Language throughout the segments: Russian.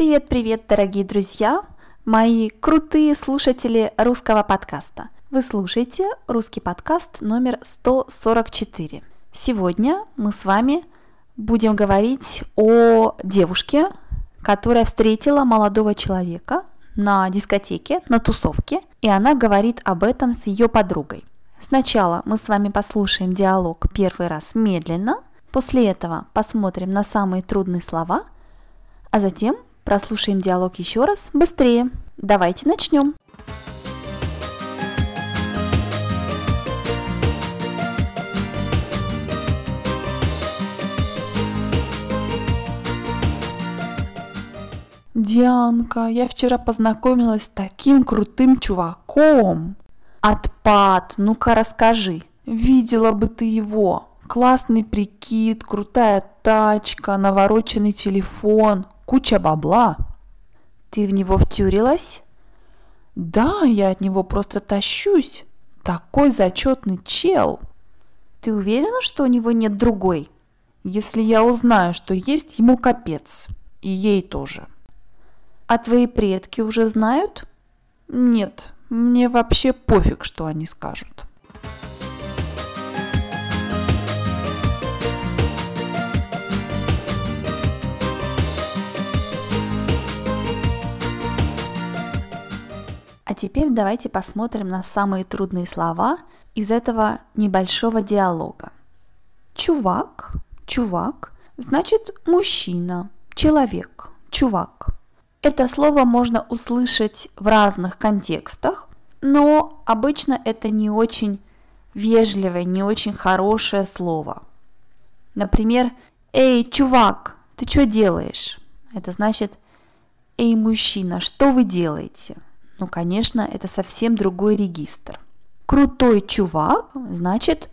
Привет-привет, дорогие друзья, мои крутые слушатели русского подкаста. Вы слушаете русский подкаст номер 144. Сегодня мы с вами будем говорить о девушке, которая встретила молодого человека на дискотеке, на тусовке, и она говорит об этом с ее подругой. Сначала мы с вами послушаем диалог первый раз медленно, после этого посмотрим на самые трудные слова, а затем прослушаем диалог еще раз быстрее. Давайте начнем. Дианка, я вчера познакомилась с таким крутым чуваком. Отпад, ну-ка расскажи. Видела бы ты его. Классный прикид, крутая тачка, навороченный телефон, куча бабла. Ты в него втюрилась? Да, я от него просто тащусь. Такой зачетный чел. Ты уверена, что у него нет другой? Если я узнаю, что есть, ему капец. И ей тоже. А твои предки уже знают? Нет, мне вообще пофиг, что они скажут. Теперь давайте посмотрим на самые трудные слова из этого небольшого диалога. Чувак, чувак, значит мужчина, человек, чувак. Это слово можно услышать в разных контекстах, но обычно это не очень вежливое, не очень хорошее слово. Например, «Эй, чувак, ты что делаешь?» Это значит «Эй, мужчина, что вы делаете?» Ну, конечно, это совсем другой регистр. Крутой чувак значит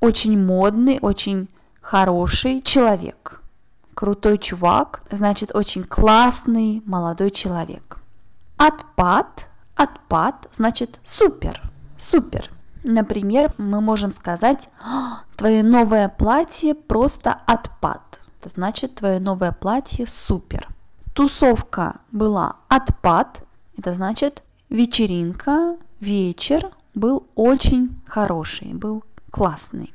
очень модный, очень хороший человек. Крутой чувак значит очень классный молодой человек. Отпад, отпад значит супер, супер. Например, мы можем сказать, «А, твое новое платье просто отпад. Это значит, твое новое платье супер. Тусовка была отпад, это значит, вечеринка, вечер был очень хороший, был классный.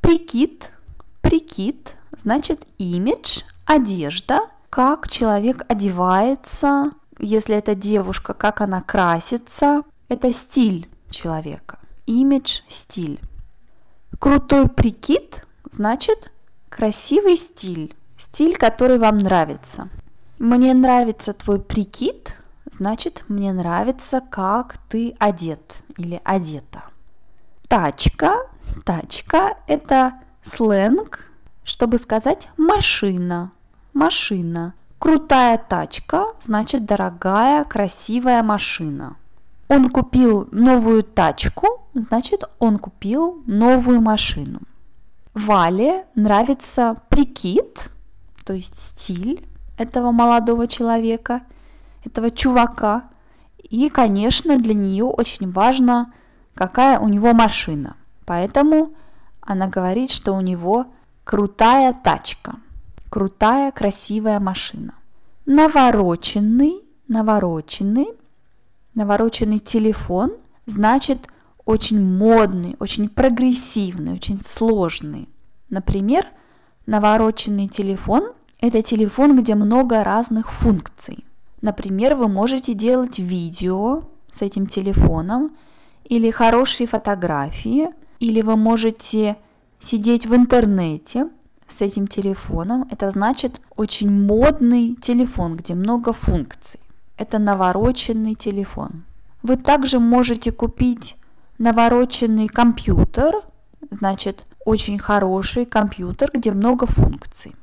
Прикид, прикид, значит имидж, одежда, как человек одевается, если это девушка, как она красится, это стиль человека. Имидж, стиль. Крутой прикид значит красивый стиль, стиль, который вам нравится. Мне нравится твой прикид, значит мне нравится, как ты одет или одета. Тачка, тачка – это сленг, чтобы сказать машина, машина. Крутая тачка значит дорогая, красивая машина. Он купил новую тачку, значит он купил новую машину. Вале нравится прикид, то есть стиль этого молодого человека – этого чувака. И, конечно, для нее очень важно, какая у него машина. Поэтому она говорит, что у него крутая тачка, крутая красивая машина. Навороченный, навороченный, навороченный телефон значит очень модный, очень прогрессивный, очень сложный. Например, навороченный телефон – это телефон, где много разных функций. Например, вы можете делать видео с этим телефоном или хорошие фотографии, или вы можете сидеть в интернете с этим телефоном. Это значит очень модный телефон, где много функций. Это навороченный телефон. Вы также можете купить навороченный компьютер, значит очень хороший компьютер, где много функций.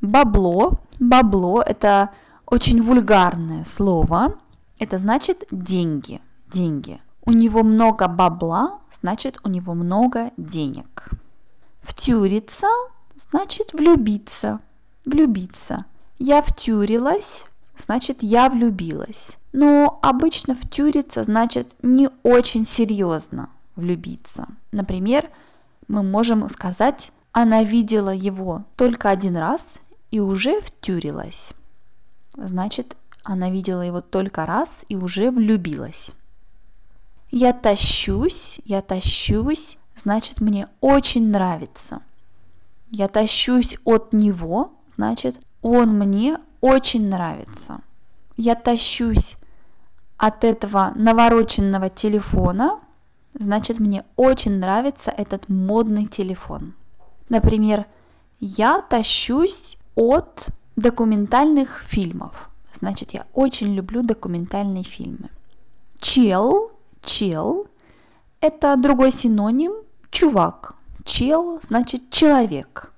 Бабло. Бабло – это очень вульгарное слово. Это значит деньги. Деньги. У него много бабла, значит у него много денег. Втюриться значит влюбиться. Влюбиться. Я втюрилась, значит я влюбилась. Но обычно втюриться значит не очень серьезно влюбиться. Например, мы можем сказать, она видела его только один раз и уже втюрилась. Значит, она видела его только раз и уже влюбилась. Я тащусь, я тащусь, значит, мне очень нравится. Я тащусь от него, значит, он мне очень нравится. Я тащусь от этого навороченного телефона, значит, мне очень нравится этот модный телефон. Например, я тащусь от документальных фильмов. Значит, я очень люблю документальные фильмы. Чел, чел – это другой синоним чувак. Чел значит человек.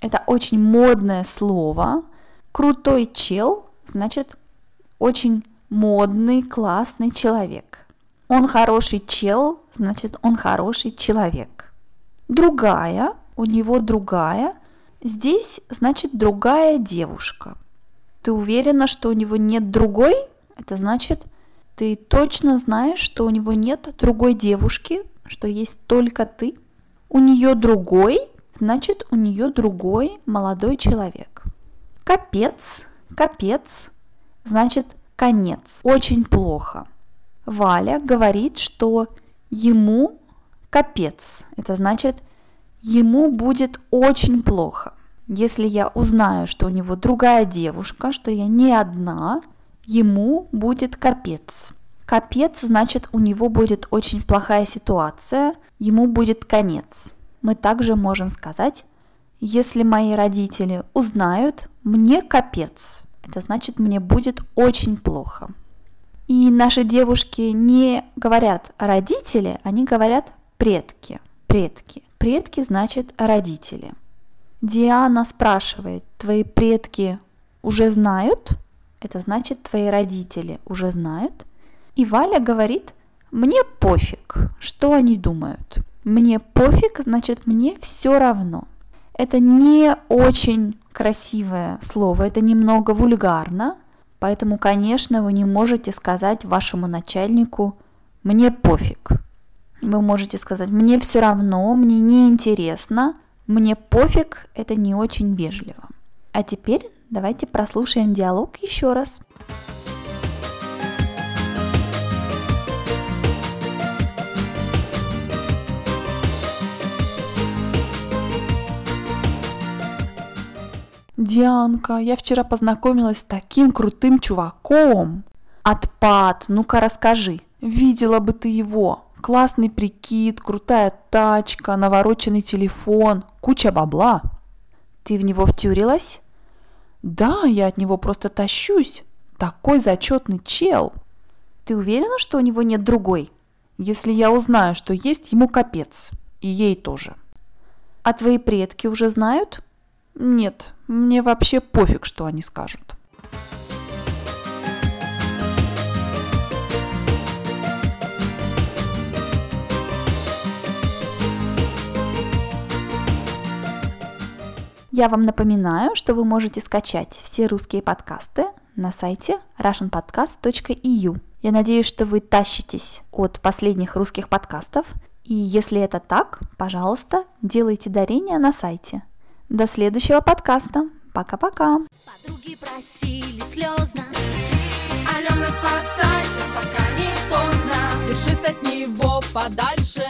Это очень модное слово. Крутой чел значит очень модный, классный человек. Он хороший чел, значит он хороший человек. Другая, у него другая, здесь значит другая девушка. Ты уверена, что у него нет другой? Это значит, ты точно знаешь, что у него нет другой девушки, что есть только ты. У нее другой, значит, у нее другой молодой человек. Капец, капец, значит, конец, очень плохо. Валя говорит, что ему капец, это значит, ему будет очень плохо. Если я узнаю, что у него другая девушка, что я не одна, ему будет капец. Капец значит у него будет очень плохая ситуация, ему будет конец. Мы также можем сказать, если мои родители узнают, мне капец. Это значит, мне будет очень плохо. И наши девушки не говорят родители, они говорят предки. Предки. Предки значит родители. Диана спрашивает, твои предки уже знают? Это значит, твои родители уже знают. И Валя говорит, мне пофиг, что они думают. Мне пофиг, значит, мне все равно. Это не очень красивое слово, это немного вульгарно, поэтому, конечно, вы не можете сказать вашему начальнику «мне пофиг». Вы можете сказать «мне все равно», «мне не интересно», «мне пофиг» – это не очень вежливо. А теперь давайте прослушаем диалог еще раз. Дианка, я вчера познакомилась с таким крутым чуваком. Отпад, ну-ка расскажи. Видела бы ты его. Классный прикид, крутая тачка, навороченный телефон, куча бабла. Ты в него втюрилась? Да, я от него просто тащусь. Такой зачетный чел. Ты уверена, что у него нет другой? Если я узнаю, что есть, ему капец. И ей тоже. А твои предки уже знают? Нет, мне вообще пофиг, что они скажут. Я вам напоминаю, что вы можете скачать все русские подкасты на сайте russianpodcast.eu. Я надеюсь, что вы тащитесь от последних русских подкастов. И если это так, пожалуйста, делайте дарение на сайте – до следующего подкаста. Пока-пока. Подруги просили слезно. Алена, спасайся, пока не поздно. Держись от него подальше.